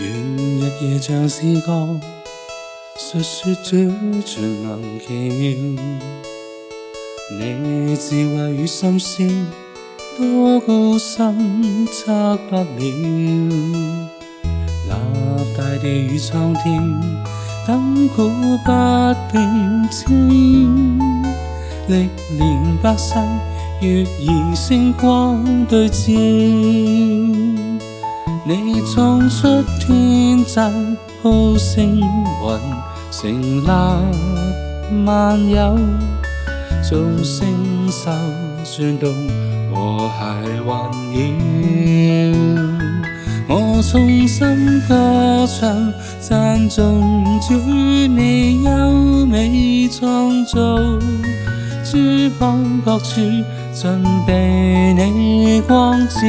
愿日夜像诗歌，述说最玄奇妙。你智慧与心思，多高深测不了。立大地与苍天，等古不变真。历年百世，月儿星光对照。你闯出天际铺星云，成立万有，将星宿转动，和谐环绕。我衷心歌唱，赞颂主你优美创造，珠邦各处尽被你光照。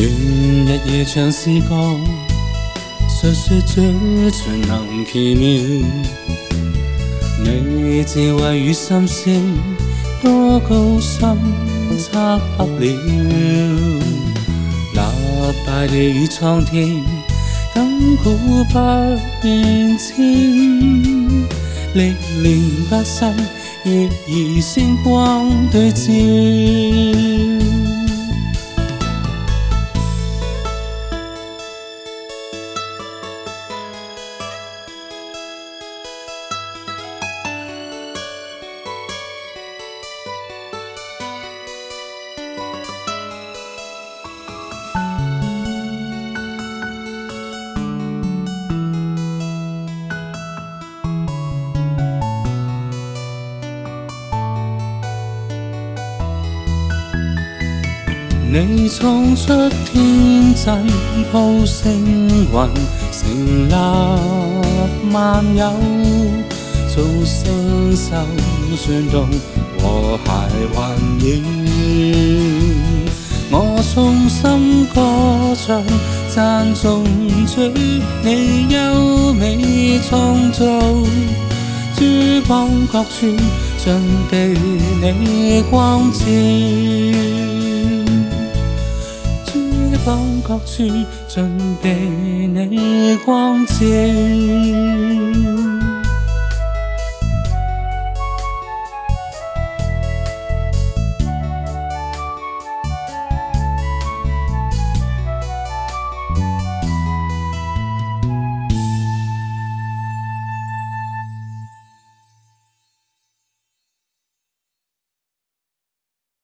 願日夜長思覺，述說這才能奇妙。你智慧與心聲，多高深測不了。立大地與蒼天，亘古不變遷。歷練不生，亦以星光對照。你闯出天际铺星云，成立万有造星宿，转动和谐幻影。我衷心歌唱，赞颂主你优美创造，珠方各处尽被你光照。方各处尽被你光照。